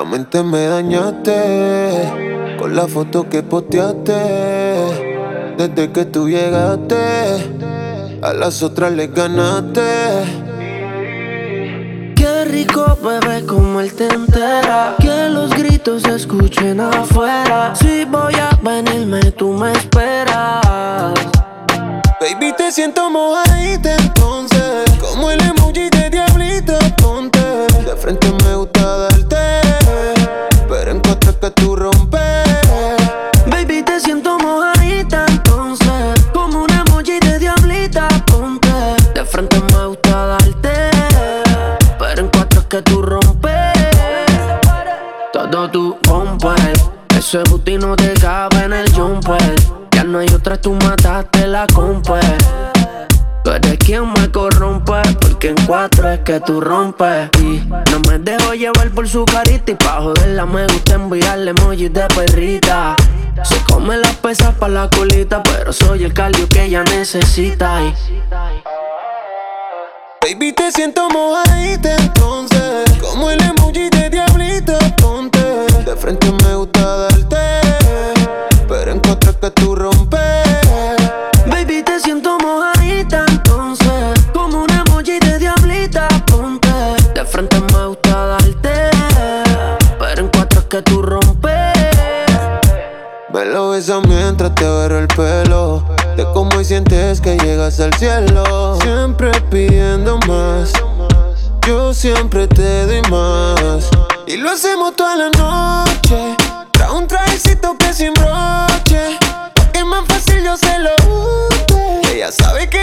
La mente me dañaste con la foto que posteaste. Desde que tú llegaste, a las otras les ganaste. Qué rico, bebé, como él te entera. Que los gritos se escuchen afuera. Si voy a venirme, tú me esperas. Baby, te siento mojadita entonces. Como el emoji de diablito, ponte. De frente me gusta tú rompes. Baby, te siento mojadita entonces. Como un emoji de diablita, ponte. De frente me gusta darte. Pero en cuatro es que tú rompes. Todo tú rompes. Ese booty no te cabe en el jumper. Ya no hay otra, tú mataste la compa. Tú eres quien me corrompe, porque en cuatro es que tú rompes. Llevar por su carita. Y pa' joderla me gusta enviarle emojis de perrita. Se come las pesas pa' la colita, pero soy el cardio que ella necesita. Baby, te siento mojadita entonces. Como el emoji de diablito, ponte. De frente me gusta darte. Pero en cuatro es que tú rompes. Te agarro el pelo. De cómo y sientes que llegas al cielo. Siempre pidiendo más. Yo siempre te doy más. Y lo hacemos toda la noche. Trae un trajecito que sin broche. Es más fácil, yo se lo ella sabe que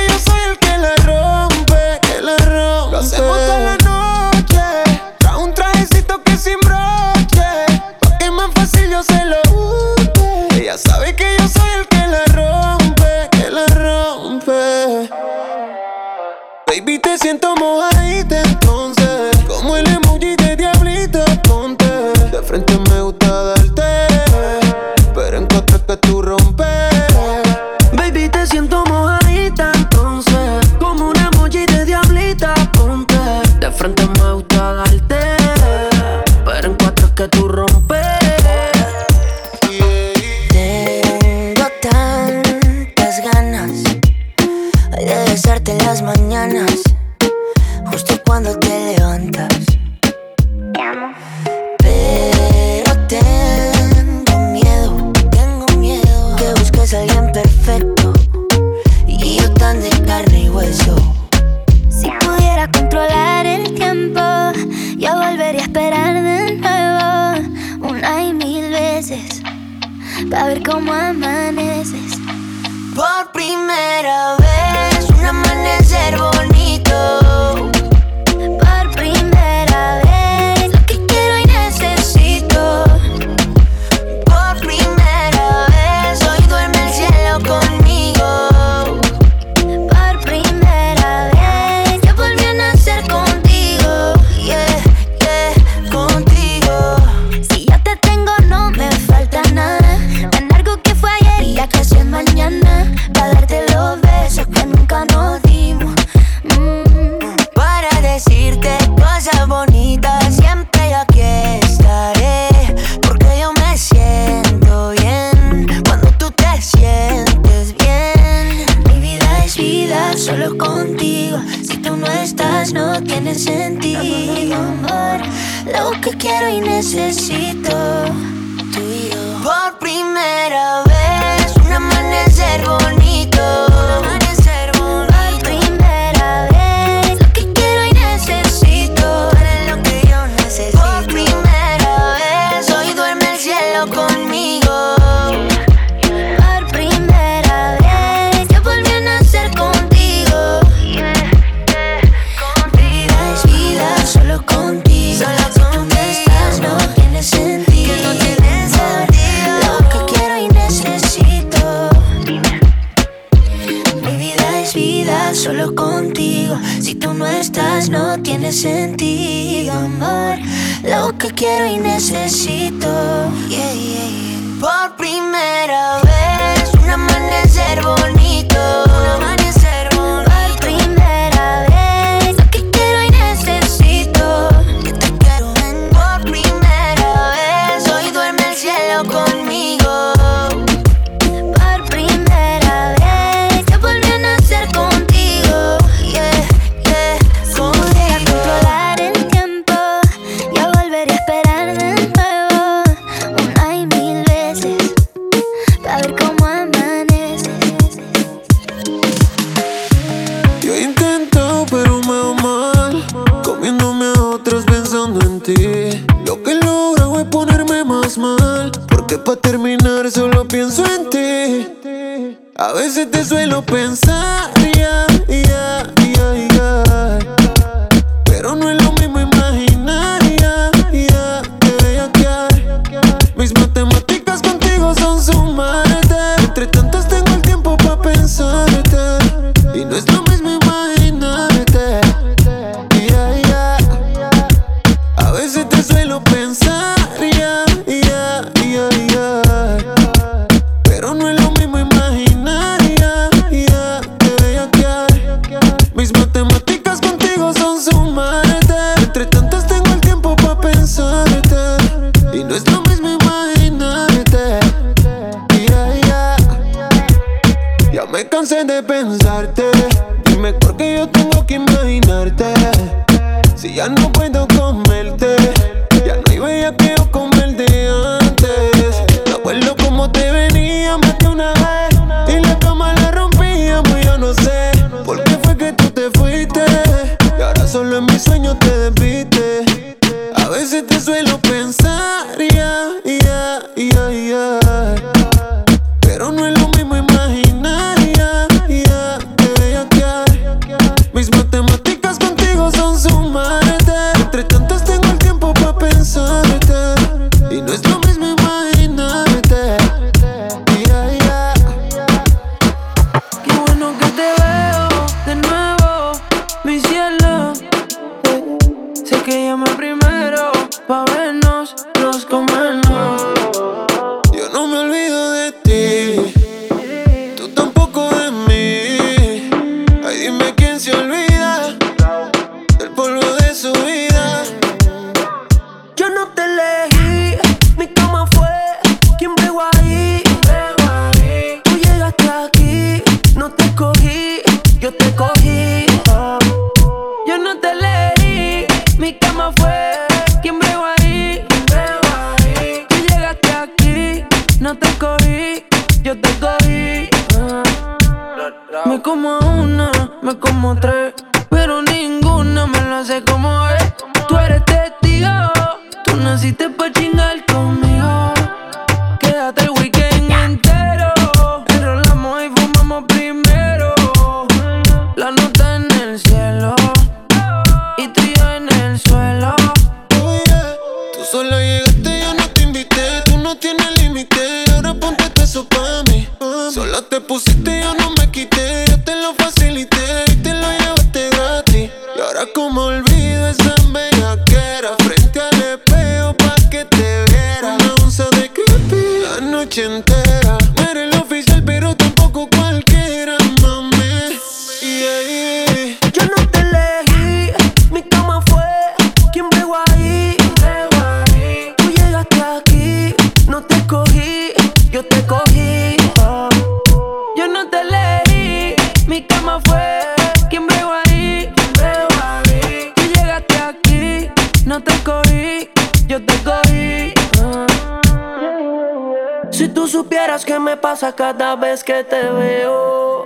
que te veo.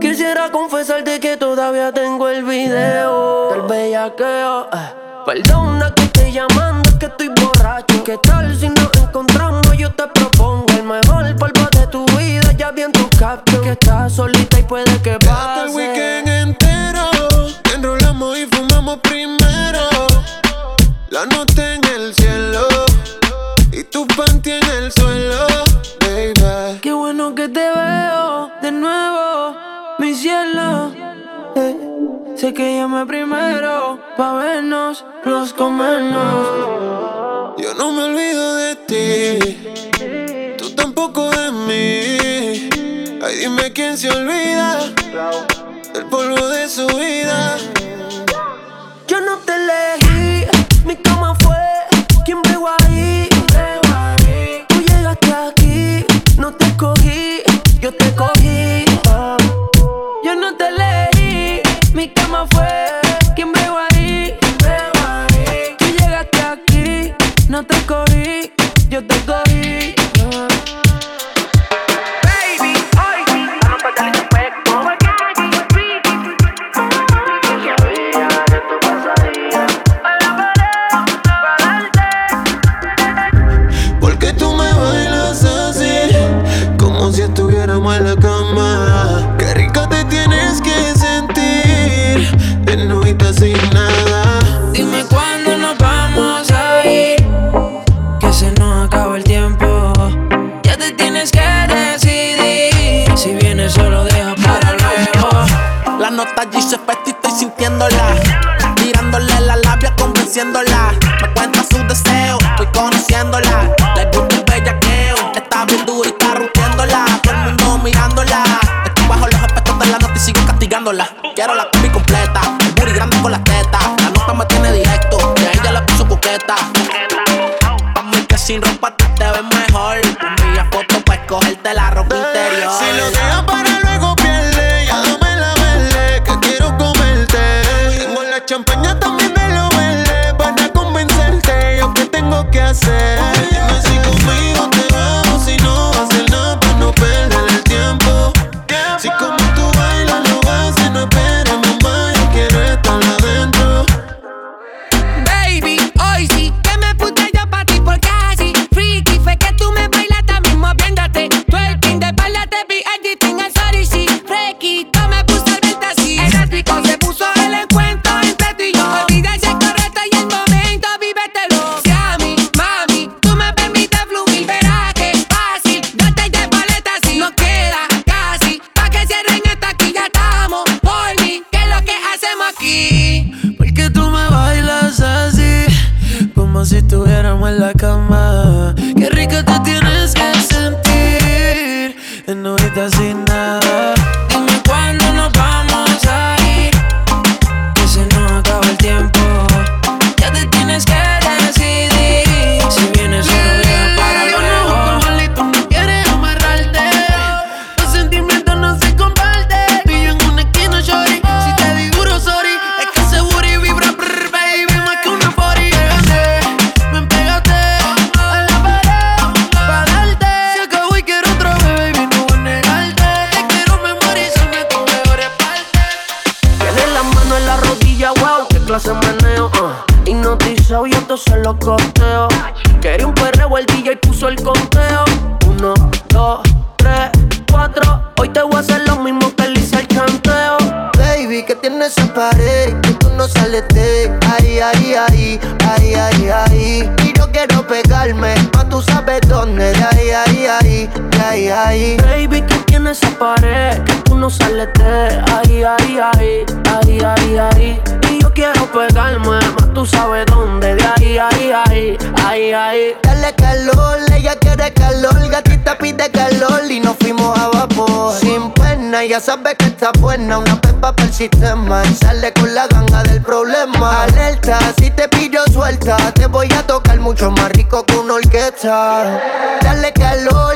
Quisiera confesarte que todavía tengo el video del bellaqueo. Eh. Perdona que estoy llamando, que estoy borracho. ¿Qué tal si nos encontramos? Yo te propongo el mejor polvo de tu vida. Ya vi en tu caption que estás solita y puede que pase. el weekend entero, enrolamos y fumamos primero. La noche en el cielo y tu panty en el suelo. Qué bueno que te veo de nuevo, mi cielo. Eh, sé que llame primero pa' vernos, los comernos. Yo no me olvido de ti, tú tampoco de mí. Ay, dime quién se olvida del polvo de su vida. Yo no te elegí, mi cama fue no te cogí, sabe que está buena, una pepa para el sistema. Y sale con la ganga del problema. Alerta, si te pillo suelta, te voy a tocar mucho más rico que una orquesta. Dale calor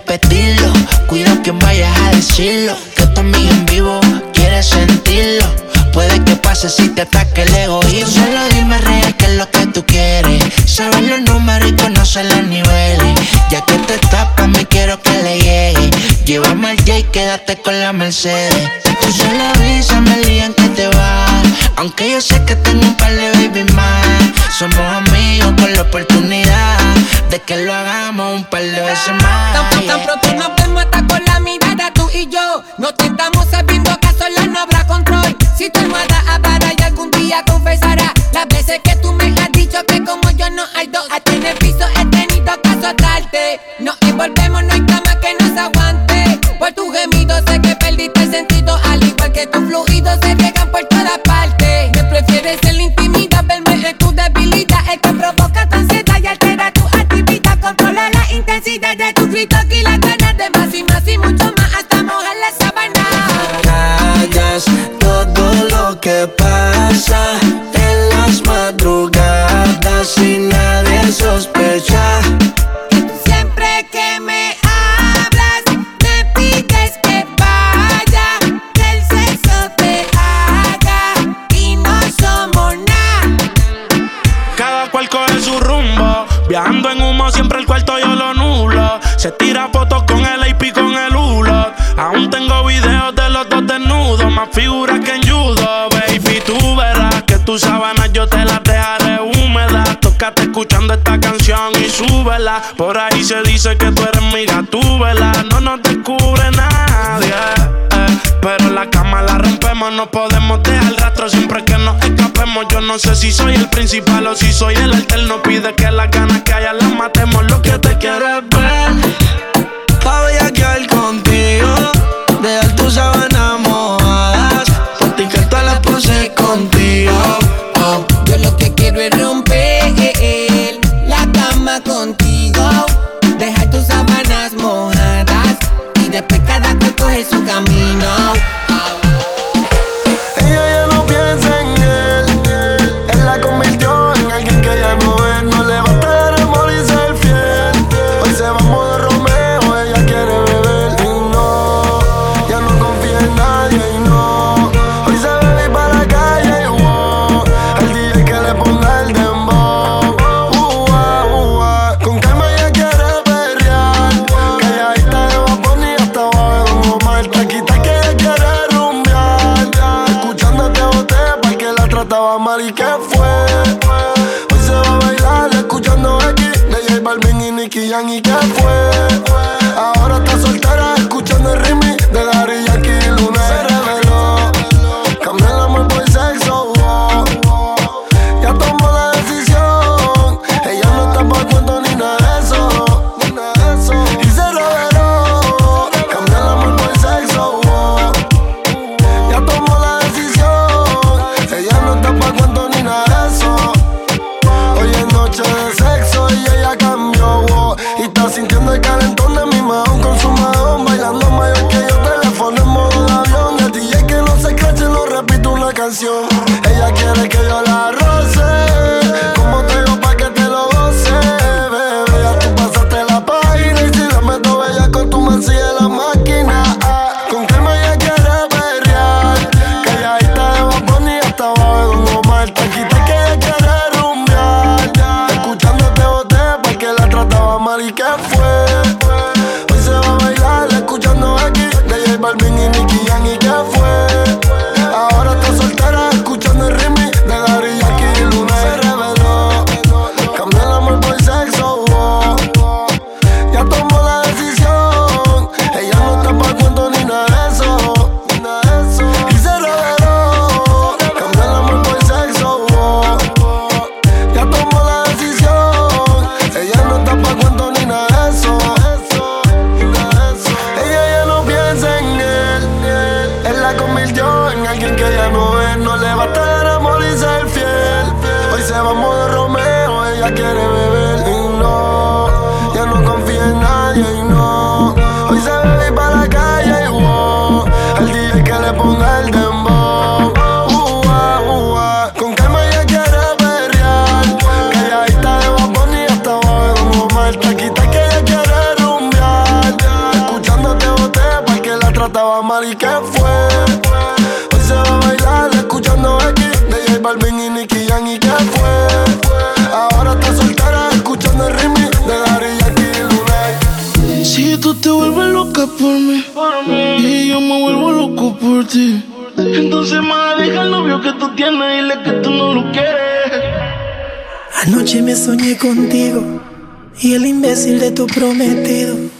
repetirlo. Cuida quien vayas a decirlo. Que tu amiga en vivo quiere sentirlo. Puede que pase si te ataque el egoísmo. Solo dime real que es lo que tú quieres. Sabes los números y conoces los niveles. Ya que te tapas, me quiero que le llegue. Llévame al J y quédate con la Mercedes. Tú solo avísame el día en que te vas. Aunque yo sé que tengo un par de baby más. Somos amigos con la oportunidad que lo hagamos un par de veces más. Tan, tan, pronto nos vemos hasta con la mirada tú y yo. Nos tentamos sabiendo que sola no habrá control. Si tu almohada apaga y algún día confesará las veces que tú me has dicho que como yo no hay dos. Hasta en el piso he tenido que azotarte. No envolvemos, no hay cama que nos aguante. Por tu gemido sé que perdiste el sentido, al igual que tu fluido se necesidad de tu y la Por ahí se dice que tú eres mi gatúbela. No nos descubre nadie. Eh. Pero la cama la rompemos, no podemos dejar rastro siempre que nos escapemos. Yo no sé si soy el principal o si soy el alterno. Pide que las ganas que haya las matemos. Lo que te quieres y qué fue. Hoy se va a bailar escuchando aquí de J Balvin y Nicky Jam y qué fue. Ahora está soltera escuchando el remix de Dari y Lunay. Si tú te vuelves loca por mí, por y yo me vuelvo loco por ti. Entonces, más deja el novio que tú tienes y le que tú no lo quieres. Anoche me soñé contigo y el imbécil de tu prometido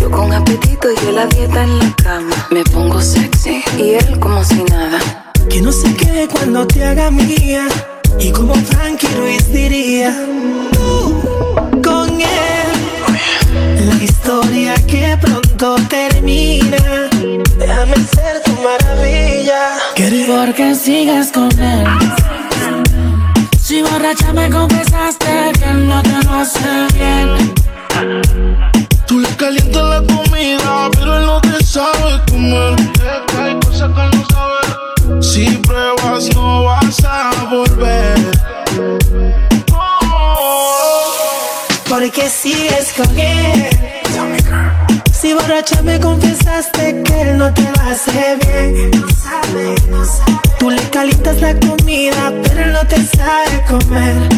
Yo con apetito y la dieta en la cama. Me pongo sexy y él como si nada. Que no se quede cuando te haga mía. Y como Frankie Ruiz diría, tú con él. La historia que pronto termina. Déjame ser tu maravilla. Porque sigues con él. Si borracha me confesaste que él no te lo hace bien. Tú le calientas la comida, pero él no te sabe comer. Hay cosas que no sabe. Si pruebas, no vas a volver. Porque sigues con él. Si borracha me confesaste que él no te lo hace bien. Tú le calientas la comida, pero él no te sabe comer.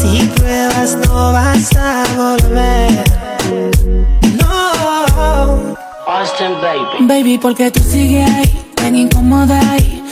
Si pruebas, no vas a volver. No. Austin, baby. Baby, porque tú sigues ahí, tan incómoda ahí.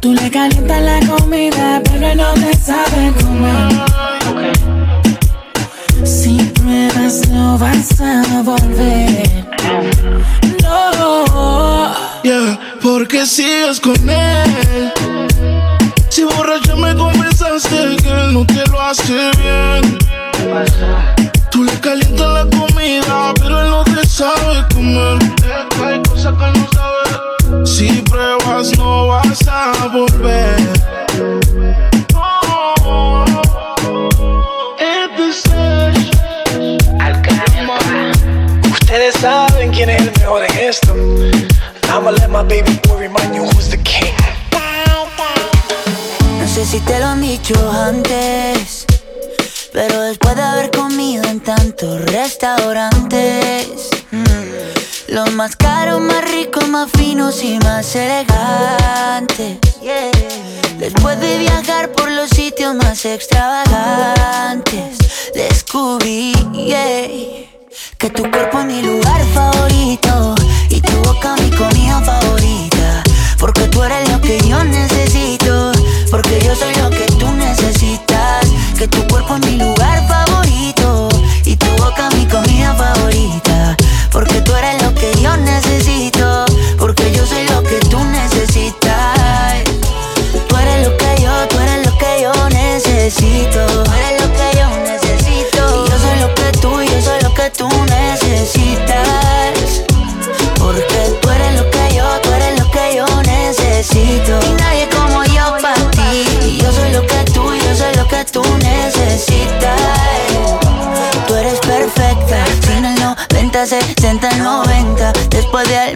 Tú le calientas la comida, pero él no te sabe comer. Si pruebas, no vas a volver. No. Yeah, porque sigues con él. Si borracha me confesaste que él no te lo hace bien. Tú le calientas la comida, pero él no te sabe comer. Hay cosas que él no sabe. Si pruebas, no vas a volver. Oh, Ustedes saben quién es el mejor en esto. I'ma let my baby boy remind you who's the king. No sé si te lo han dicho antes, pero después de haber comido en tantos restaurantes, mm, los más caros, más ricos, más finos y más elegantes. Después de viajar por los sitios más extravagantes, descubrí yeah, que tu cuerpo es mi lugar favorito y tu boca mi comida favorita. Porque tú eres lo que yo necesito, porque yo soy lo que tú necesitas. Que tu cuerpo es mi lugar favorito y tu boca mi comida favorita. Porque tú eres lo 90, 60, 90. Después de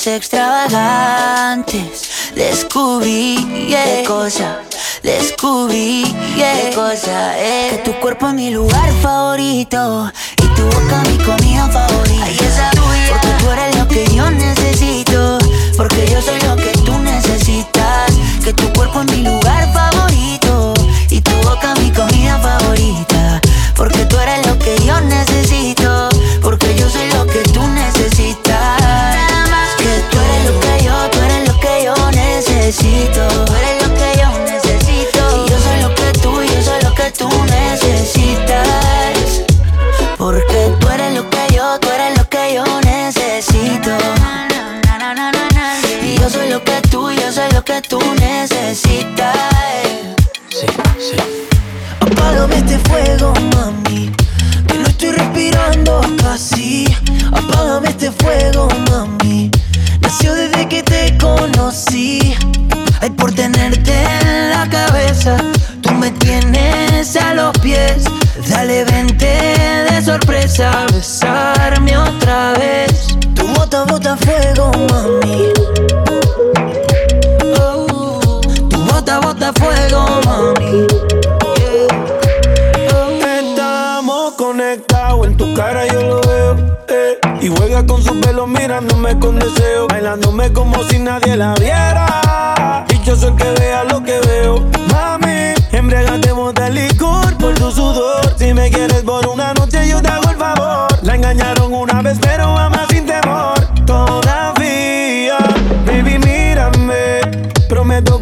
más extravagantes. Descubrí qué cosa, descubrí qué cosa es. Que tu cuerpo es mi lugar favorito y tu boca mi comida favorita. Ay, esa porque tú eres lo que yo necesito, porque yo soy lo que tú necesitas. Que tu cuerpo es mi lugar favorito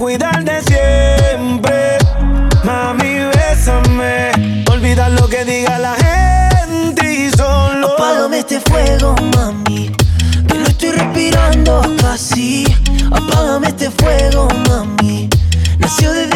Prometo cuidarte siempre. Mami, bésame. Olvida lo que diga la gente y solo. Apágame este fuego, mami. Que no estoy respirando casi. Apágame este fuego, mami. Nació desde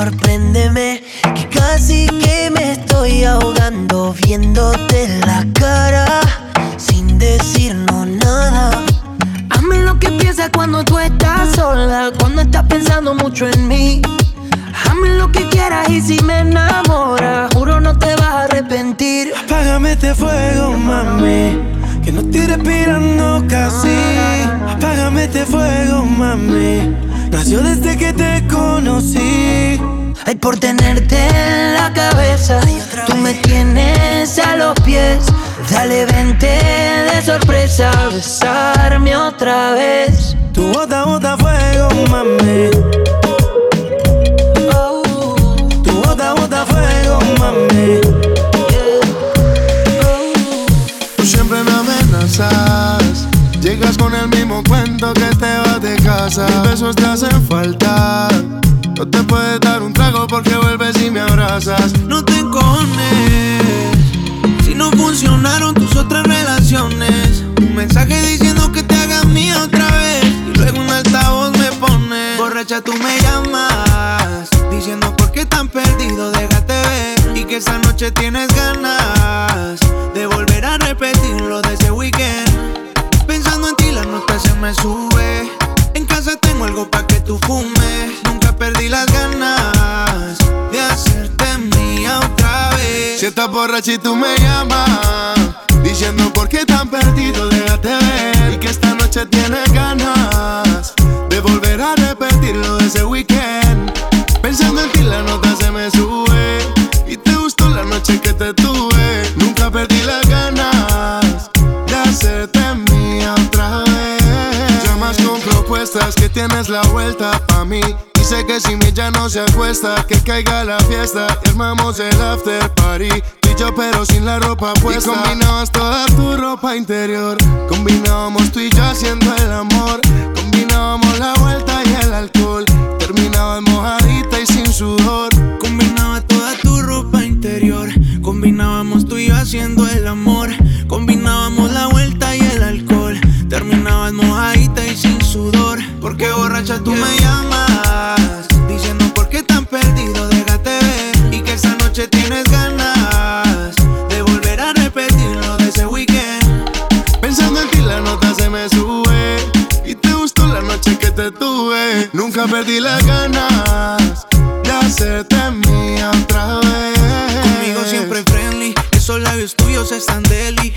Sorpréndeme, que casi que me estoy ahogando viéndote la cara sin decirnos nada. Hazme lo que piensas cuando tú estás sola, cuando estás pensando mucho en mí. Hazme lo que quieras y si me enamoras, juro no te vas a arrepentir. Apágame este fuego, mami. Que no estoy respirando casi. Apágame este fuego, mami. Nació desde que te conocí. Ay, por tenerte en la cabeza, tú me tienes a los pies. Dale, vente de sorpresa, besarme otra vez. Tu bota, bota fuego, mami. Oh, Tu bota, bota fuego, mami. Tú siempre me amenazas. Llegas con el mismo cuento que casa. Besos te hacen falta. No te puedes dar un trago porque vuelves y me abrazas. No te encojones Si no funcionaron tus otras relaciones. Un mensaje diciendo que te hagas mía otra vez. Y luego un altavoz me pone. Borracha tú me llamas. Diciendo por qué tan perdido déjate ver. Y que esa noche tienes ganas De volver a repetir lo de ese weekend. Pensando en ti la nota se me sube estás borracha y tú me llamas Diciendo por qué tan perdido, déjate ver. Y que esta noche tienes ganas De volver a repetir lo de ese weekend. Pensando en ti la nota se me sube Y te gustó la noche que te tuve. Nunca perdí las ganas De hacerte mía otra vez. Llamas con propuestas que tienes la vuelta pa' mí Dice que si mi ya no se acuesta. Que caiga la fiesta y armamos el after party. Tú y yo pero sin la ropa puesta. Y combinabas toda tu ropa interior. Combinábamos tú y yo haciendo el amor. Combinábamos la vuelta y el alcohol. Terminabas mojadita y sin sudor mojadita y sin sudor. Porque borracha tú me llamas, diciendo por qué tan perdido, déjate ver. Y que esa noche tienes ganas de volver a repetirlo de ese weekend. Pensando en ti, la nota se me sube. Y te gustó la noche que te tuve. Nunca perdí las ganas de hacerte mía otra vez. Conmigo siempre friendly, esos labios tuyos están deli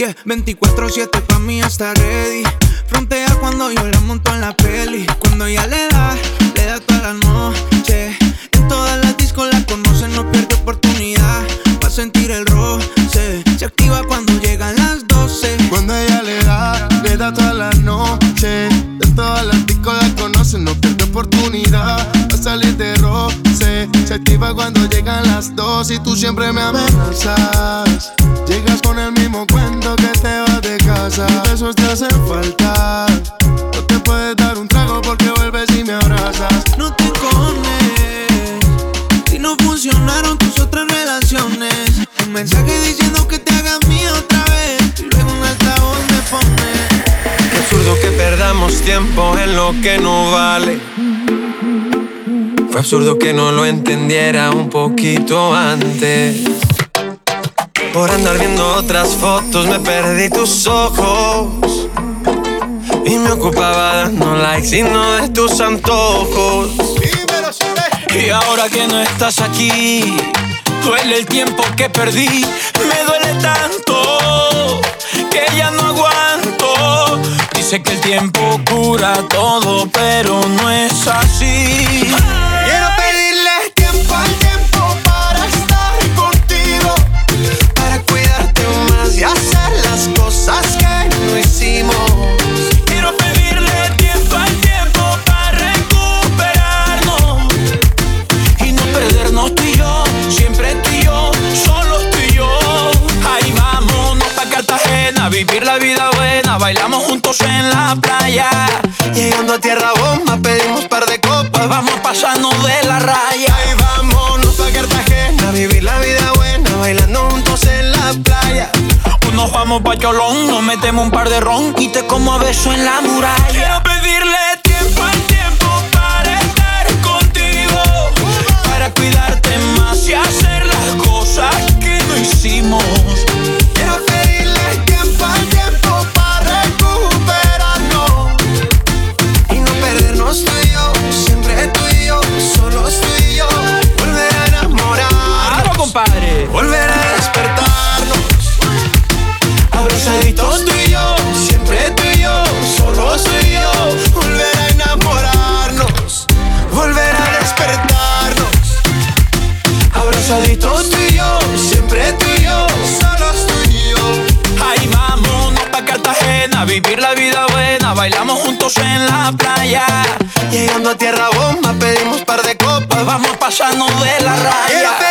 yeah. 24-7 pa' mí está ready. Frontea cuando yo la monto en la peli. Cuando ella le da, le da toda la noche. En todas las discos la conocen, no pierde oportunidad. Va a sentir el roce. Se activa cuando llegan las 12. Cuando ella le da, le da toda la noche. En todas las discos la conocen, no pierde oportunidad. Va a salir de. Se activa cuando llegan las dos y tú siempre me amenazas. Llegas con el mismo cuento que te vas de casa. Mis besos te hacen falta. No te puedes dar un trago porque vuelves y me abrazas. No te cones Si no funcionaron tus otras relaciones Un mensaje diciendo que te hagas mía otra vez Y luego un altavoz me pone Qué absurdo que perdamos tiempo en lo que no vale. Fue absurdo que no lo entendiera un poquito antes. Por andar viendo otras fotos me perdí tus ojos. Y me ocupaba dando likes y no de tus antojos. Y ahora que no estás aquí, duele el tiempo que perdí. Me duele tanto que ya no aguanto. Dice que el tiempo cura todo, pero no es así. Bailamos juntos en la playa. Llegando a tierra bomba pedimos par de copas. Vamos pasando de la raya. Ahí vámonos pa' Cartagena, a vivir la vida buena, bailando juntos en la playa. Nos vamos pa' Cholón, nos metemos un par de ron y te como a beso en la muralla. Quiero pedirle tiempo al tiempo para estar contigo, para cuidarte más y hacer las cosas que no hicimos. En la playa. Llegando a tierra bomba pedimos par de copas. Vamos pasando de la raya.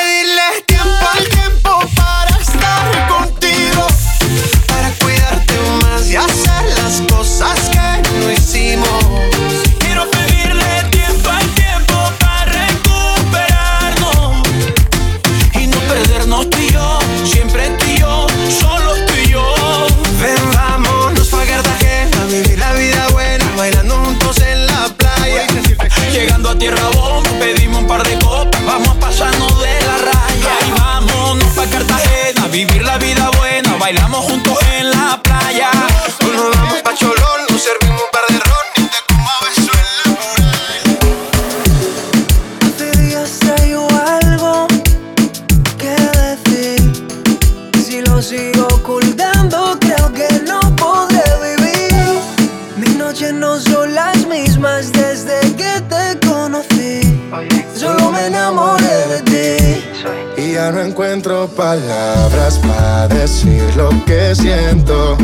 Palabras para decir lo que siento.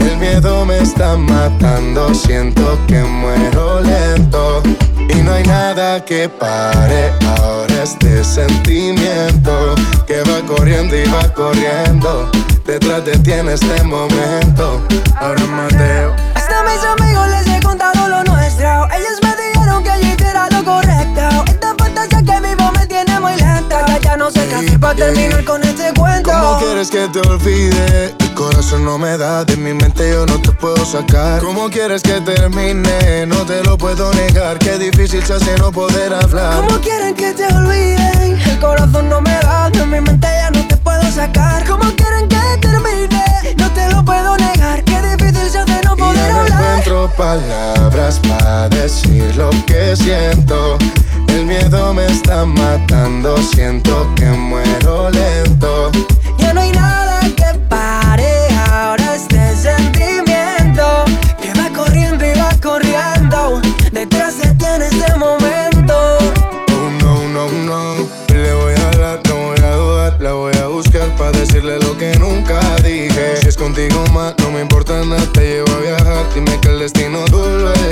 El miedo me está matando, siento que muero lento. Y no hay nada que pare ahora este sentimiento que va corriendo y va corriendo. Detrás de ti en este momento. Ahora Mateo. Hasta mis amigos les he contado lo nuestro. Ellos me dijeron que allí era lo correcto. Ya, ya no sé qué hacer para terminar con este cuento. ¿Cómo quieres que te olvide? El corazón no me da, de mi mente yo no te puedo sacar. ¿Cómo quieres que termine? No te lo puedo negar, qué difícil se hace no poder hablar. ¿Cómo quieren que te olviden? El corazón no me da, de mi mente ya no te puedo sacar. ¿Cómo quieren que termine? No te lo puedo negar, qué difícil se hace no Y poder ya no hablar. encuentro encuentro palabras para decir lo que siento. Miedo me está matando, siento que muero lento. Ya no hay nada que pare ahora este sentimiento que va corriendo y va corriendo. Detrás de ti en este momento. Oh no, no, no. Le voy a hablar, no voy a dudar. La voy a buscar para decirle lo que nunca dije. Si es contigo más, no me importa nada. Te llevo a viajar. Dime que el destino. Me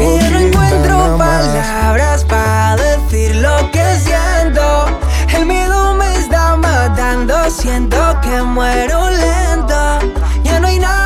Y yo no encuentro palabras para decir lo que siento. El miedo me está matando, siento que muero lento. Ya no hay nada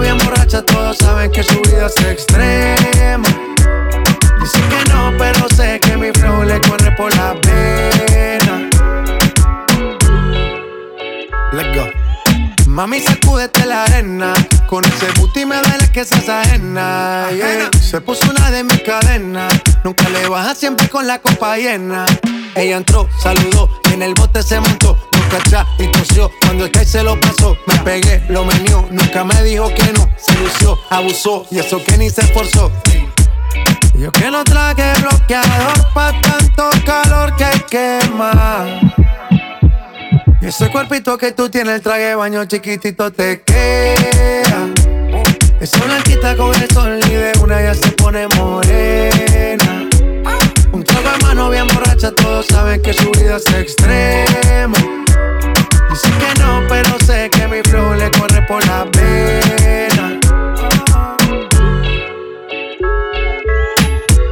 Bien borracha, todos saben que su vida es extrema. Dicen que no, pero sé que mi flow le corre por la pena. Let's go. Mami, sacúdete la arena. Con ese booty me duele que seas ajena. yeah. Se puso una de mis cadenas. Nunca le baja siempre con la copa llena. Ella entró, saludó en el bote se montó. Y tosió. Cuando el que se lo pasó, me pegué, lo menió. Nunca me dijo que no. Se lució, abusó y eso que ni se esforzó. Yo que no traje bloqueador pa' tanto calor que quema. Y ese cuerpito que tú tienes, el traje baño chiquitito te queda. Esa blanquita con el sol y una ya se pone morena. Un trago de mano bien borracha, todos saben que su vida es extrema. Dicen que no, pero sé que mi flow le corre por la pena.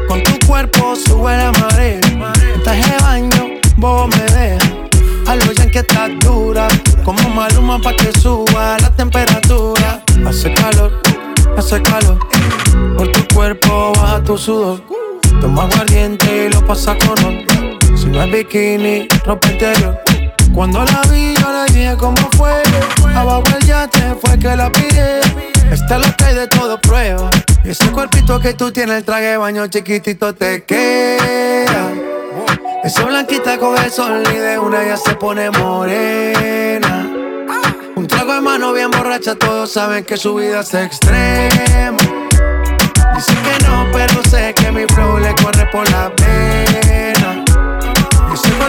Con tu cuerpo sube la marea. Traje de baño, vos me dejas. A lo que estás dura. Como maluma pa' que suba la temperatura. Hace calor, hace calor. Por tu cuerpo baja tu sudor. Toma aguardiente y lo pasa con ron. Si no es bikini, ropa interior. Cuando la vi, yo le dije cómo fue. Abajo el yate fue que la pide. Esta es lo hay de todo prueba. Y ese cuerpito que tú tienes, el traje de baño chiquitito te queda. Esa blanquita con el sol y de una ya se pone morena. Un trago de mano bien borracha, todos saben que su vida es extrema. Dicen que no, pero sé que mi flow le corre por la pena.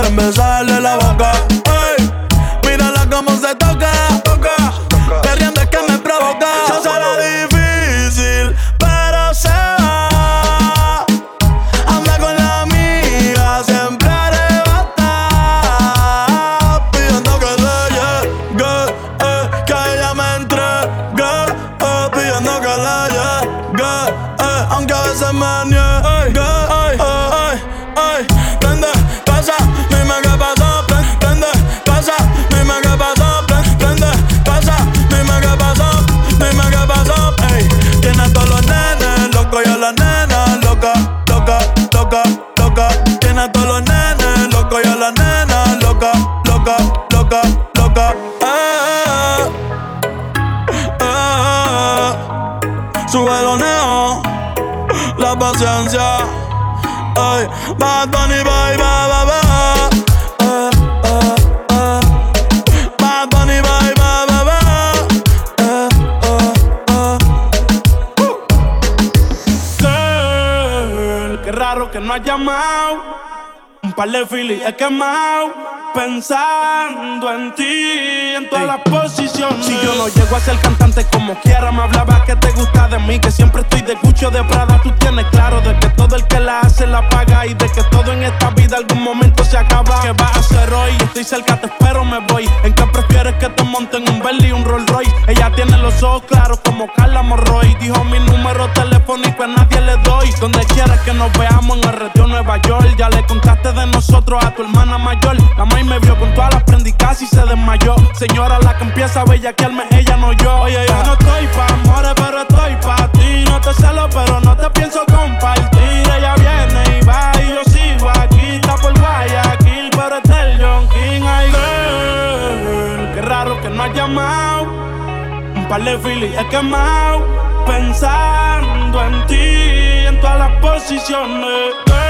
quieren besarle he quemado. Pensando en ti, en todas las posiciones. Si yo no llego a ser cantante como quiera, me hablaba que te gusta de mí, que siempre estoy de cucho de Prada. Tú tienes claro de que todo el que la hace la paga y de que todo en esta vida algún momento se acaba. ¿Qué vas a hacer hoy? Estoy cerca, te espero, me voy. ¿En qué prefieres que te monten un Bentley y un Rolls Royce? Ella tiene los ojos claros como Carla Morroy. Dijo mi número telefónico Donde quieras que nos veamos en el retiro Nueva York. Ya le contaste de nosotros a tu hermana mayor. La maíz me vio con todas las prendicas y se desmayó. Señora, la que empieza a bellaquearme, ella no yo. Oye, yo no estoy pa' amores, pero estoy pa' ti. No te celo, pero no te pienso compartir. Ella viene y va y yo sigo aquí. Está por Guayaquil, pero está el John King. Ay, girl, qué raro que no has llamado. Un par de filis he quemado. Pensando en ti, todas las posiciones.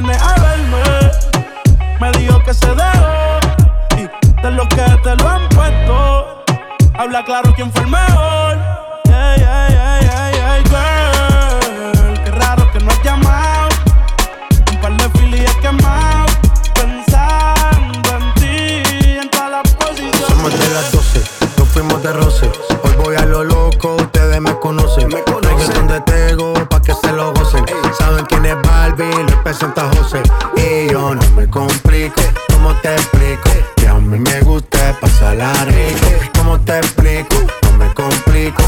vienes a verme. Me dijo que se dejó y de los que te lo han puesto. Habla claro quién fue el mejor. Yeah, yeah, yeah, yeah, yeah, girl. Qué raro que no has llamado. Un par de filis he quemado. Pensando en ti, en todas las posiciones. Somos de las 12, nos fuimos de roce. Hoy voy a lo loco, ustedes me conocen. Me conocen de Tego, pa' que se lo gocen. Saben quién es Barbie, presenta José. Y yo no me complico, ¿cómo te explico? Que a mí me gusta pasarla rico. ¿Cómo te explico? No me complico.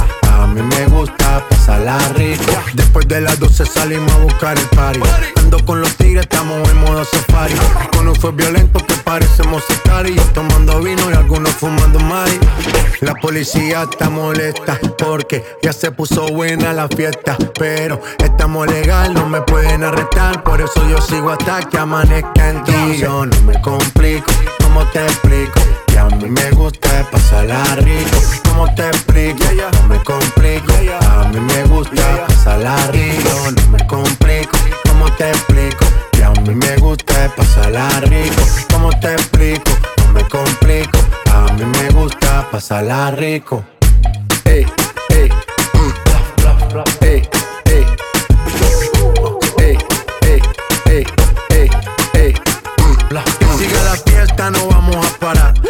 A mí me gusta pasarla rico. Después de las 12 salimos a buscar el party. Ando con los tigres, estamos en modo safari. Con un fue violento que parecemos sicarios. Tomando vino y algunos fumando mari. La policía está molesta porque ya se puso buena la fiesta. Pero estamos legal, no me pueden arrestar. Por eso yo sigo hasta que amanezca en ti. Yo no me complico, ¿cómo te explico? Que a mí me gusta pasarla rico. ¿Cómo te explico? No me complico explico, a mí me gusta pasarla rico, no me complico, ¿cómo te explico? Que a mí me gusta pasarla rico, ¿cómo te explico? No me complico, a mí me gusta pasarla rico. Ey, ey, mm. ey, ey, ey, ey, ey, ey, ey. Mm, mm. Sigue la fiesta, no vamos a parar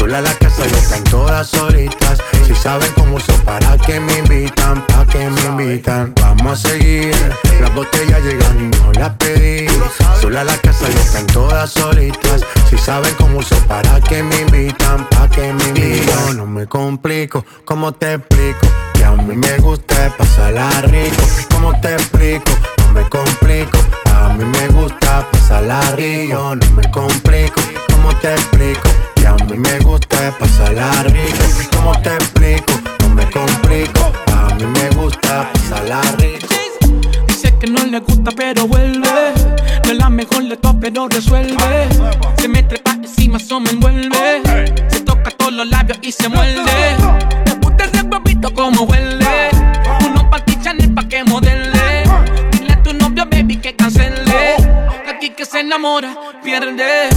Sola la casa y están todas solitas. Si saben cómo uso, para que me invitan, para que me invitan. Vamos a seguir. Las botellas llegan y no las pedí. Sola la casa y están todas solitas. Si saben cómo uso, para que me invitan, para que me invitan. no me complico, ¿cómo te explico? Que a mí me gusta pasarla rico. ¿Cómo te explico? No me complico. A mí me gusta pasarla rico. No me complico, ¿cómo te explico? Que a mí me gusta pasarla rico. ¿Cómo te explico? No me complico. A mí me gusta pasarla rico. Dice que no le gusta, pero vuelve. No es la mejor de todo, pero resuelve. Se me trepa encima, eso me envuelve. Se toca todos los labios y se muerde. Me gusta ese huevito como huele. Enamora, pierde.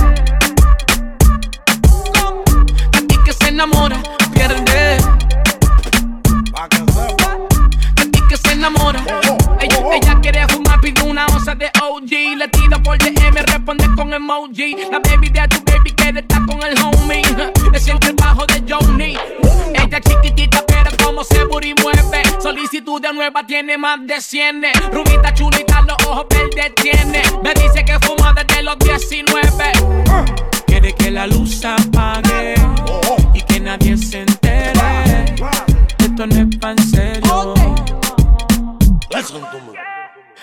Aquí que se enamora, pierde. Aquí que se enamora. Ella, ella quiere fumar, pide una onza de OG. Le tiro por DM, responde con emoji. La baby de tu baby quiere estar con el homie. Le siente de nueva tiene más de 100. Rubita chulita, los ojos verdes tiene. Me dice que fuma desde los 19. Quiere que la luz se apague y que nadie se entere. Esto no es pan serio.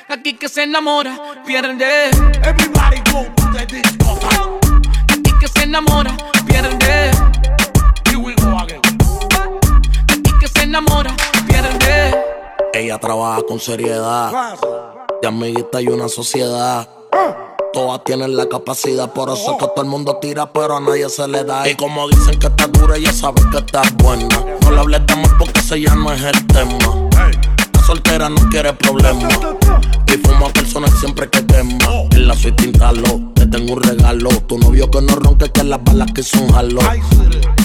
Aquí que se enamora, pierde. Everybody go to the disco. Aquí que se enamora, pierde. Here we go again. Aquí que se enamora, pierde. Ella trabaja con seriedad. De amiguita hay una sociedad. Todas tienen la capacidad, por eso es que todo el mundo tira, pero a nadie se le da. Y como dicen que está dura, ella sabe que está buena. No le hables de amor porque ese ya no es el tema. La soltera no quiere problemas. Y fuma personas siempre que quema. En la suite instalo, te tengo un regalo. Tu novio que no ronque, que las balas que son jalo.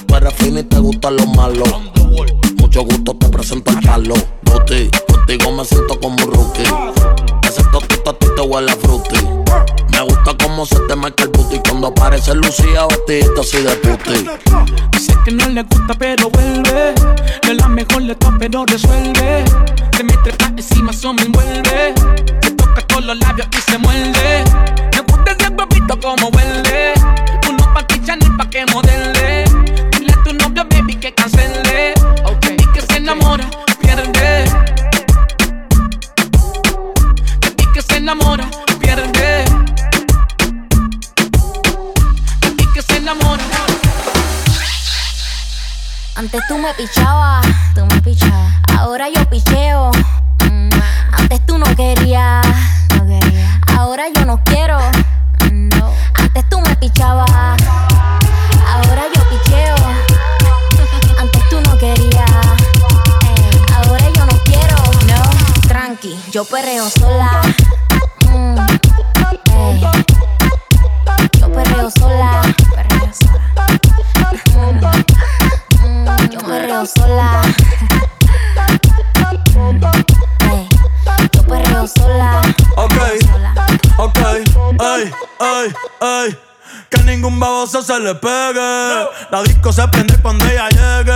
Tú eres y te gustan los malos. Mucho gusto te presento al palo. Booty, contigo me siento como un rookie. A ti te huele a fruity. Me gusta cómo se te marca el booty cuando aparece Lucía vestidito así de puti. Dice que no le gusta, pero vuelve. No es la mejor de todas, pero resuelve. Se me trepa encima, eso me envuelve. Se toca con los labios y se muerde. Me gusta ese huevito como huele. Uno pa' ti, Chanel pa' que modele. Dile a tu novio, baby, que cancele. Que se enamora, pierde. Y que se enamora, pierde. Y que se enamora. Antes tú me pichabas, tú me pichabas. Ahora yo picheo. Mm, Antes tú no querías, no quería. Ahora yo no quiero. No. Antes tú me pichabas. Yo perreo sola. Mm, ey. Yo perreo sola. Perreo sola. Mm, yo perreo sola. Ey, Yo perreo sola. Ok, ok, ay, ay. Que ningún baboso se le pegue. La disco se prende cuando ella llegue.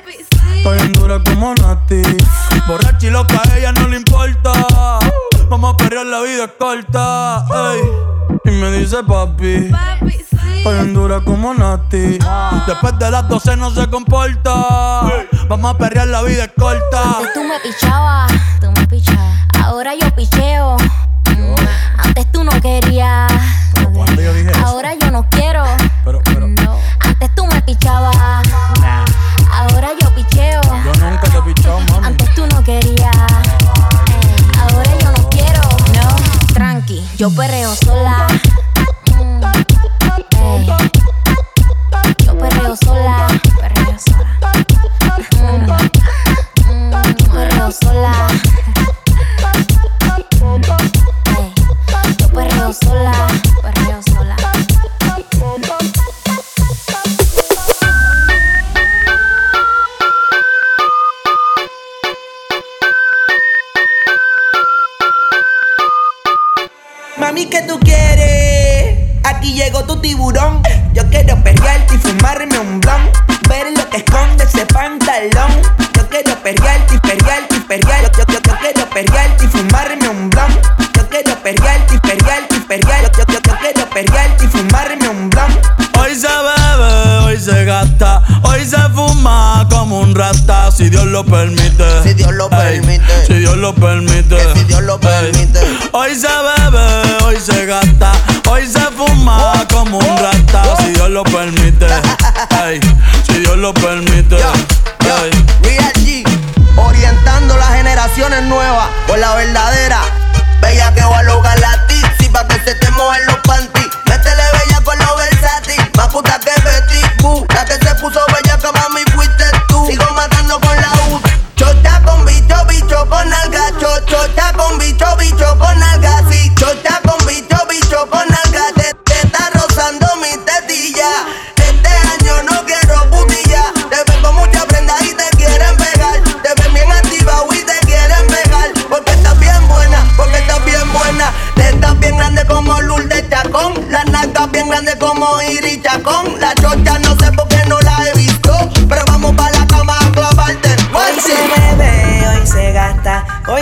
Estoy en dura como Nati. Borracha y loca, a ella no le importa. Vamos a perrear, la vida es corta. Y me dice papi. Estoy en dura como Nati. Después de las 12 no se comporta. Vamos a perrear, la vida es corta. Antes tú me pichabas, tú me pichabas. Ahora yo picheo. Antes tú no querías. Ahora yo no quiero. Yo perreo sola. Mm. Yo perreo sola. Perreo sola. Mm, perreo sola. Yo perreo sola. Mami, ¿qué tú quieres? Aquí llegó tu tiburón. Yo quiero perrearte y fumarme un blunt. Ver lo que esconde ese pantalón. Yo quiero perrearte y perrearte y perrearte. Yo, yo, yo, yo quiero perrearte y fumarme un blunt. Yo quiero perrearte y perrearte y perrearte. Yo, yo, yo, quiero perrearte y fumarme un blunt. Hoy se bebe, hoy se gasta, hoy se fuma como un rata, si Dios lo permite. Si Dios lo Ey, permite. si Dios lo permite. Que si Dios lo Ey, permite. Hoy se bebe, hoy se gasta, hoy se fuma como un rata, si Dios lo permite. Ey, si Dios lo permite. Real G, orientando las generaciones nuevas por la verdadera. Bella que va a lograr la tipsy pa' que se te mojen los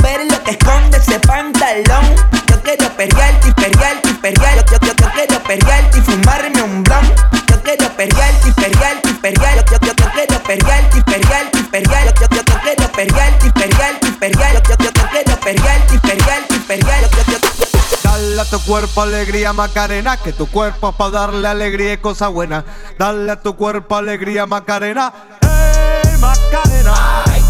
Ver lo que esconde ese pantalón. Yo quiero perrearte y perrearte y perrearte. Yo, yo, yo quiero perrearte y fumarme un blunt. Yo quiero perrearte y perrearte y perrearte. Yo, yo, yo quiero perrearte y perrearte y perrearte. Yo, yo, yo quiero perrearte y perrearte y perrearte. Yo, yo, yo quiero perrearte y perrearte y perrearte. Yo, yo, yo, Dale a tu cuerpo alegría Macarena, que tu cuerpo es para darle alegría y cosa buena. Dale a tu cuerpo alegría Macarena. Hey Macarena.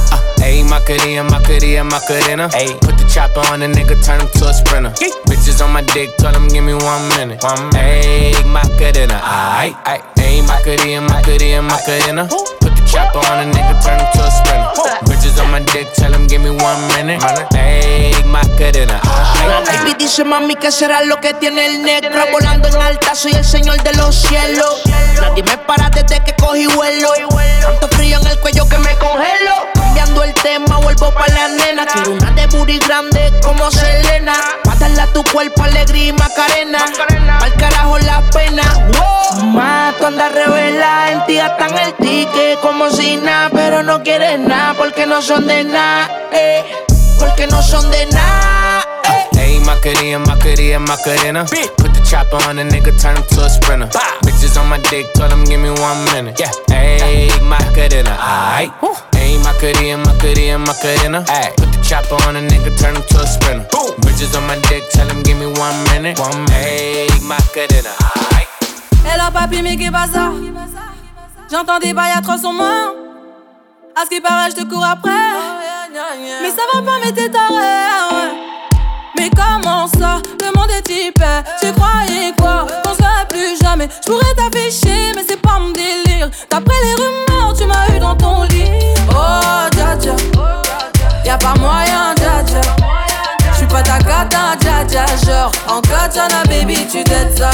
Ayy, Macarena, Macarena, Macarena. Ayy, put the chopper on the nigga, turn him to a sprinter. Bitches on my dick, tell him give me one minute. One Ayy, Macarena, aight, aight. Ayy, Macarena, Macarena, Macarena. Put the chopper on the nigga, turn him to a sprinter. Bitches on my dick, tell him give me one minute. Ayy, Macarena, aight. Baby dice mami que será lo que tiene el negro Volando en alta, soy el señor de los cielos Nadie me para desde que cogí vuelo Tanto frío en el cuello que me congelo Cambiando el tema, vuelvo pa' la nena Quiero una de booty grande como Selena Pa' darle a tu cuerpo alegría y macarena Al carajo la pena wow. Más tú andas revela, en ti gastan el ticket como si nada Pero no quieres nada porque no son de nada eh. Porque no son de nada Ayy, Macarena, Macarena, Macarena. Put the chopper on the nigga, turn him to a sprinter. Bitches on my dick, tell him give me one minute. Yeah, ayy, Macarena, aight. Macarena, Macarena. Ayy, put the chopper on the nigga, turn him to a sprinter. Bitches on my dick, tell him give me one minute. One Macarena. Hello papi, mais qu'est pas ça? J'entends des bails à 300 morts. À ce qui paraît, je te cours après. Mais ça va pas, mais t'es taré. ouais. Comment ça Le monde est hyper. Tu croyais quoi Qu'on serait plus jamais. Je pourrais t'afficher, mais c'est pas mon délire. D'après les rumeurs, tu m'as eu dans ton lit. Oh, dja dja. Y'a pas moyen, dja dja. J'suis pas ta cata, dja dja. Genre, en katana, baby, tu t'aides ça.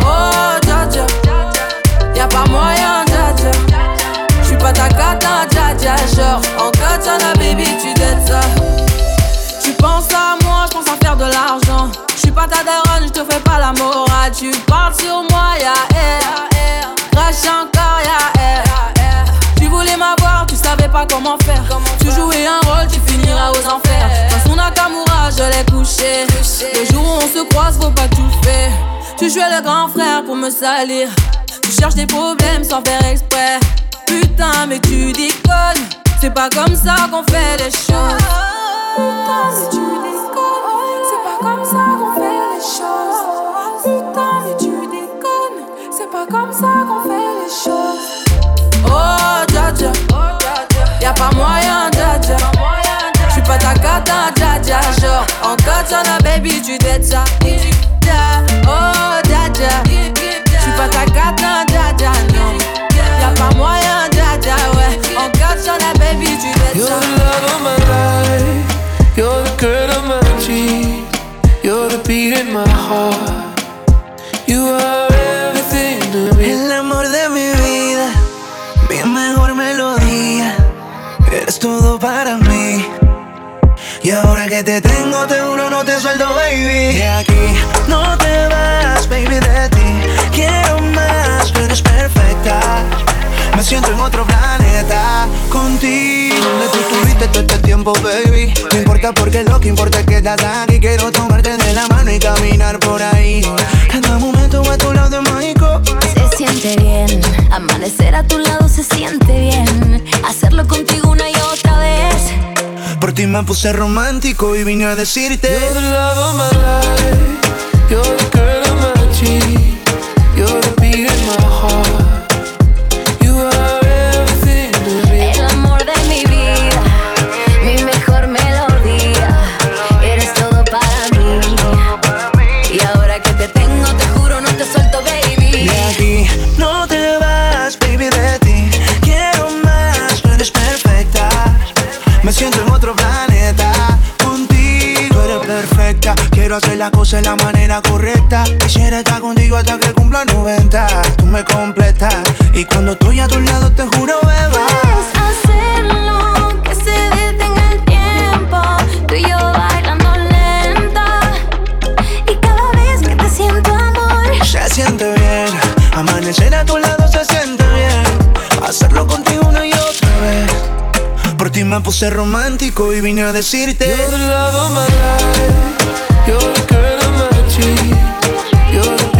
Oh, dja dja. Y'a pas moyen, dja dja. J'suis pas ta cata, dja dja. Genre, en katana, baby, tu t'aides ça. Tu penses à moi, je pense à faire de l'argent. Je suis pas ta daronne, je te fais pas la morale. Tu parles sur moi, ya air. Crash encore, ya air. Tu voulais m'avoir, tu savais pas comment faire. Tu jouais un rôle, tu finiras aux enfers. Dans son Nakamura, je l'ai couché. Le jour où on se croise, faut pas tout faire. Tu jouais le grand frère pour me salir. Tu cherches des problèmes sans faire exprès. Putain, mais tu déconnes. C'est pas comme ça qu'on fait les choses. Si tu c'est pas comme ça qu'on fait les choses. Putain, si tu déconnes, c'est pas comme ça qu'on fait les choses. Oh, dja y'a pas moyen, dja dja. J'suis pas ta cata, dja dja. Baby, tu t'aides ça. Oh, dja dja, j'suis pas ta cata, dja. Non, y'a pas moyen, dja dja, ouais. En katana, baby, tu t'aides. You're the girl of my dream. You're the beat in my heart. You are everything to me. El amor de mi vida, mi mejor melodía. Eres todo para mí. Y ahora que te tengo, te juro, no te suelto, baby. De aquí no te vas, baby, de ti. Quiero más, tú eres perfecta. Me siento en otro planeta contigo. Donde tú estuviste todo este tiempo, baby. No importa porque lo que importa es que estás aquí. Quiero tomarte de la mano y caminar por ahí. Cada momento a tu lado de mágico. Se siente bien, amanecer a tu lado se siente bien. Hacerlo contigo una y otra vez. Por ti me puse romántico y vine a decirte. You're the love of my life. You're the girl of my dream. You're the beat in my heart. Siento en otro planeta contigo. Eres perfecta. Quiero hacer las cosas de la manera correcta. Quisiera estar contigo hasta que cumpla 90. Tú me completas. Y cuando estoy a tu lado, te juro, beba. Hacerlo, que se detenga el tiempo. Tú y yo bailando lenta. Y cada vez que te siento amor, Se siente bien. Amanecer a tu lado Me puse romántico y vine a decirte. You're the love of my life. You're the girl of my dream. You're the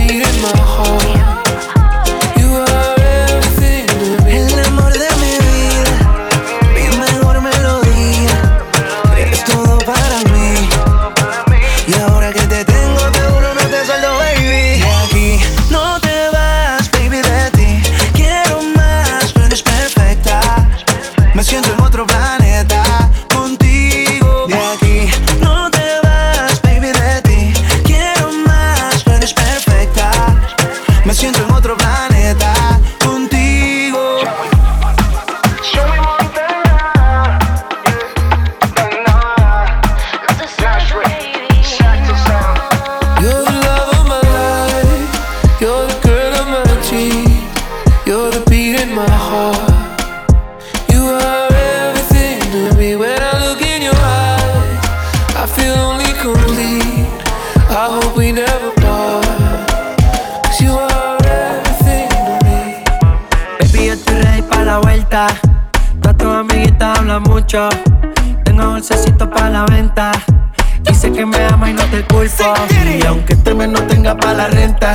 Dice que me ama y no te culpo. Y aunque este mes no tenga pa' la renta,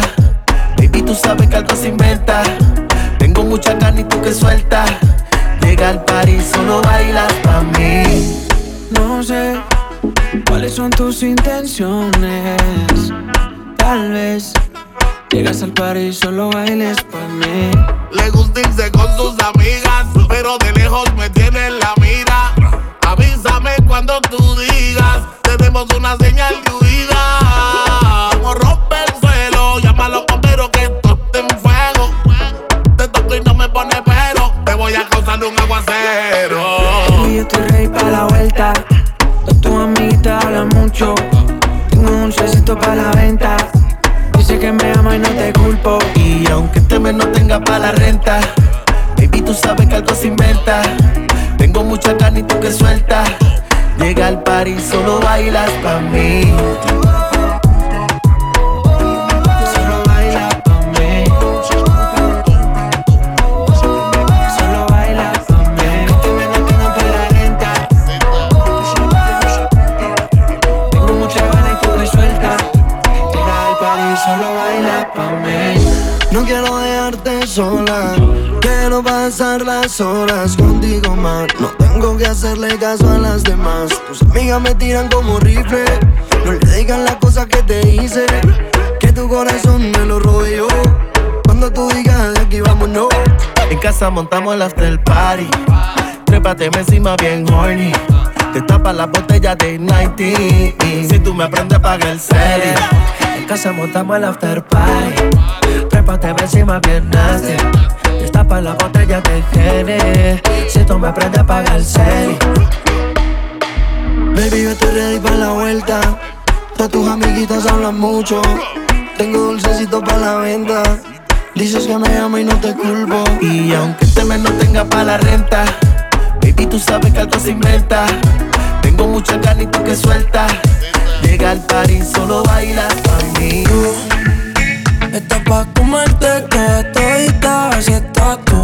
de 90. Si tú me aprendes a pagar el celi. En casa montamos el after party. Trépate encima bien nasty. Te tapas la botella de Gene. Si tú me aprendes a pagar el celi. Baby, yo estoy ready para la vuelta. Todas tus amiguitas hablan mucho. Tengo dulcecito para la venta. Dices que me amo y no te culpo. Y aunque este mes no tenga para la renta, baby, tú sabes que algo se inventa. Que suelta. Llega al party, solo bailas pa' mí. Estás pa' comerte que todita así estás tú.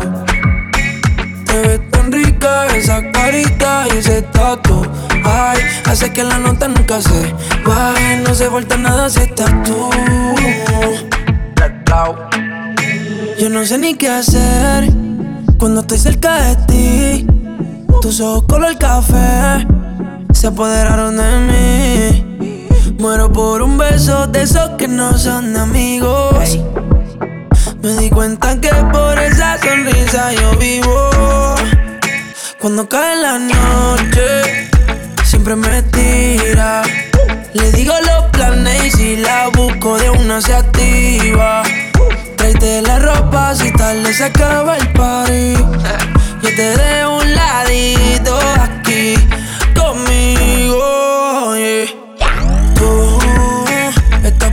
Te ves tan rica esa carita y ese tatu. Ay, hace que la nota nunca se baje. No se falta nada si estás tú. Yo no sé ni qué hacer cuando estoy cerca de ti. Tus ojos color café se apoderaron de mí. Muero por un beso de esos que no son amigos. Me di cuenta que por esa sonrisa yo vivo. Cuando cae la noche, siempre me tira. Le digo los planes y si la busco de una se activa. Tráete la ropa si tarde se acaba el party. Yo te dejo un ladito aquí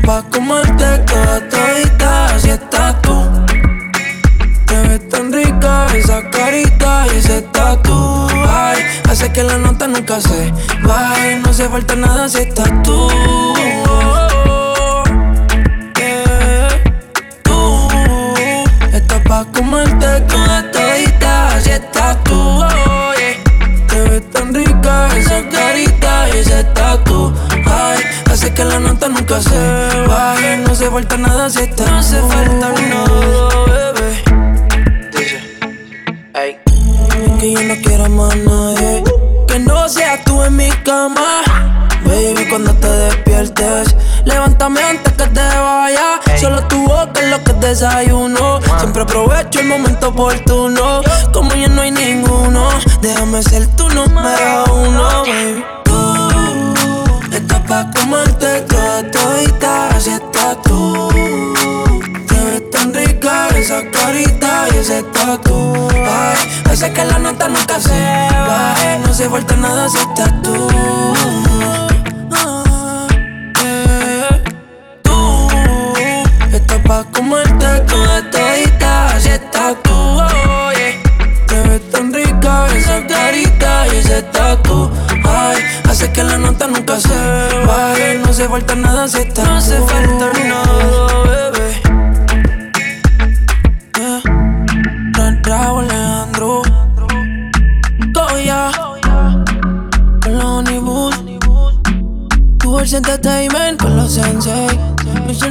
pa' comerte toda todita si estás tú. Te ves tan rica esa carita y ese tatu. Ay, hace que la nota nunca se baje. No hace falta nada si estás tú. Yeah. Tú estás pa' comerte toda todita si estás tú. Yeah. Te ves tan rica esa carita y ese tatu. Que la nota nunca se baje. No hace falta nada si estás No hace falta nada, bebé. Ey. Es que yo no quiero más nadie. Que no seas tú en mi cama. Baby, cuando te despiertes Levántame antes que te vaya. Solo tu boca es lo que desayuno. Siempre aprovecho el momento oportuno. Como ya no hay ninguno Déjame ser tu número uno, baby. Tú pa' comerte toda todita Así estás tú Te ves tan rica esa carita y ese tatu Ay, hace que la nota nunca se baje No se falta nada si estás tú. Tú estás pa' comerte toda todita si estás tú oh, yeah. Te ves tan rica esa carita y ese tatu Ay, hace que la nota nunca se No se falta nada si estás No se falta nada, bebé Yeah. Ra- Raúl Alejandro Goya Con los Honeyboos Tours Entertainment Con los Sensei Mr.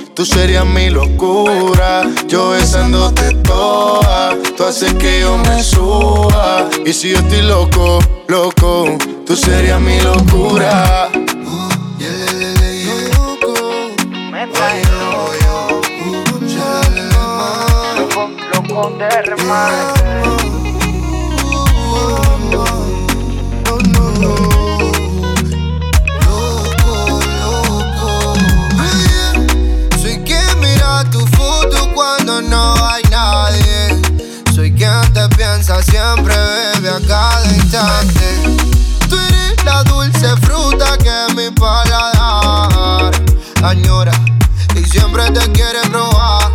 Tú serías mi locura, yo besándote toda. Tú haces que yo me suba. Y si yo estoy loco, loco, tú serías mi locura. Loco, loco de no hay nadie. Soy quien te piensa siempre, bebe a cada instante. Tú eres la dulce fruta que mi paladar añora y siempre te quiere probar.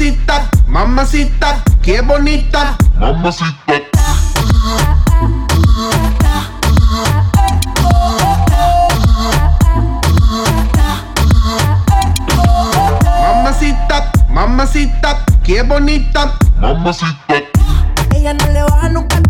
mamacita, mamacita, qué bonita, mamacita. Mamacita, mamacita, qué bonita, mamacita. Ella no le baja nunca.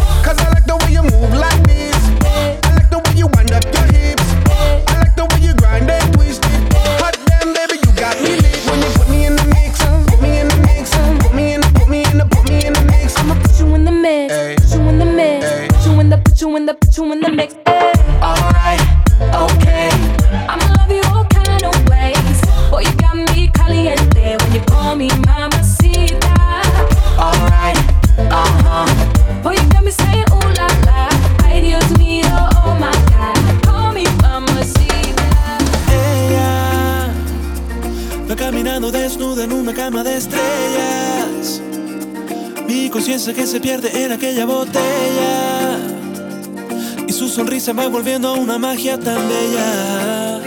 que se pierde en aquella botella. Y su sonrisa va volviendo una magia tan bella.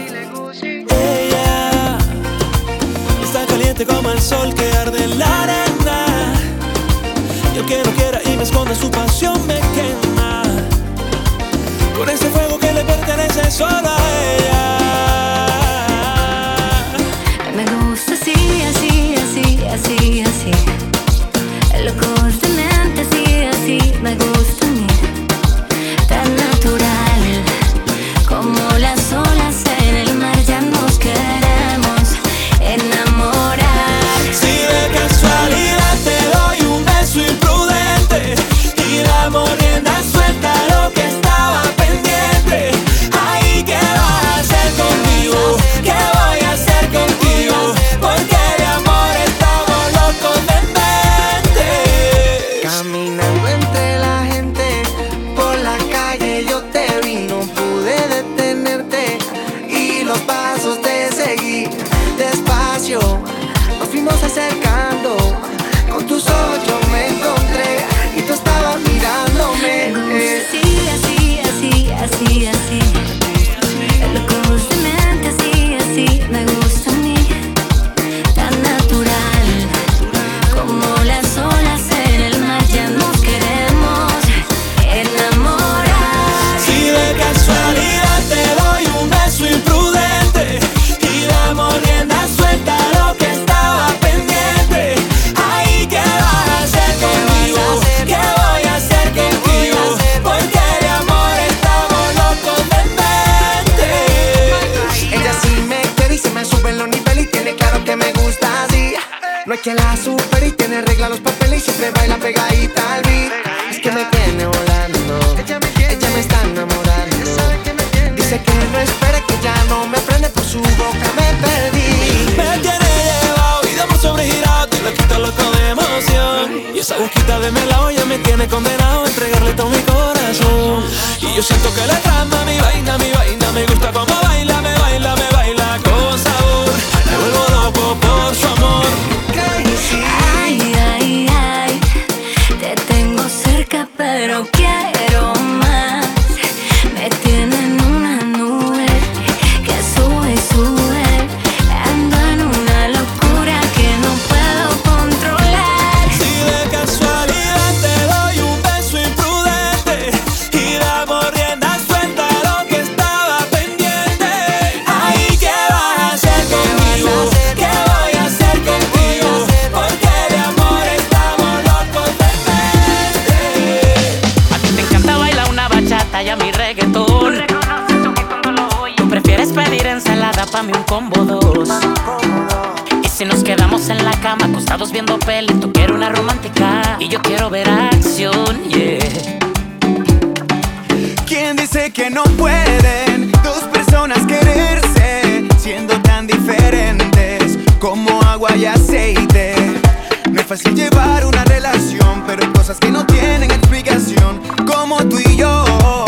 Ella está caliente como el sol que arde en la arena. Y el que no quiera y me esconda su pasión me quema. Con ese fuego que le pertenece sola. llevar una relación, pero hay cosas que no tienen explicación, como tú y yo.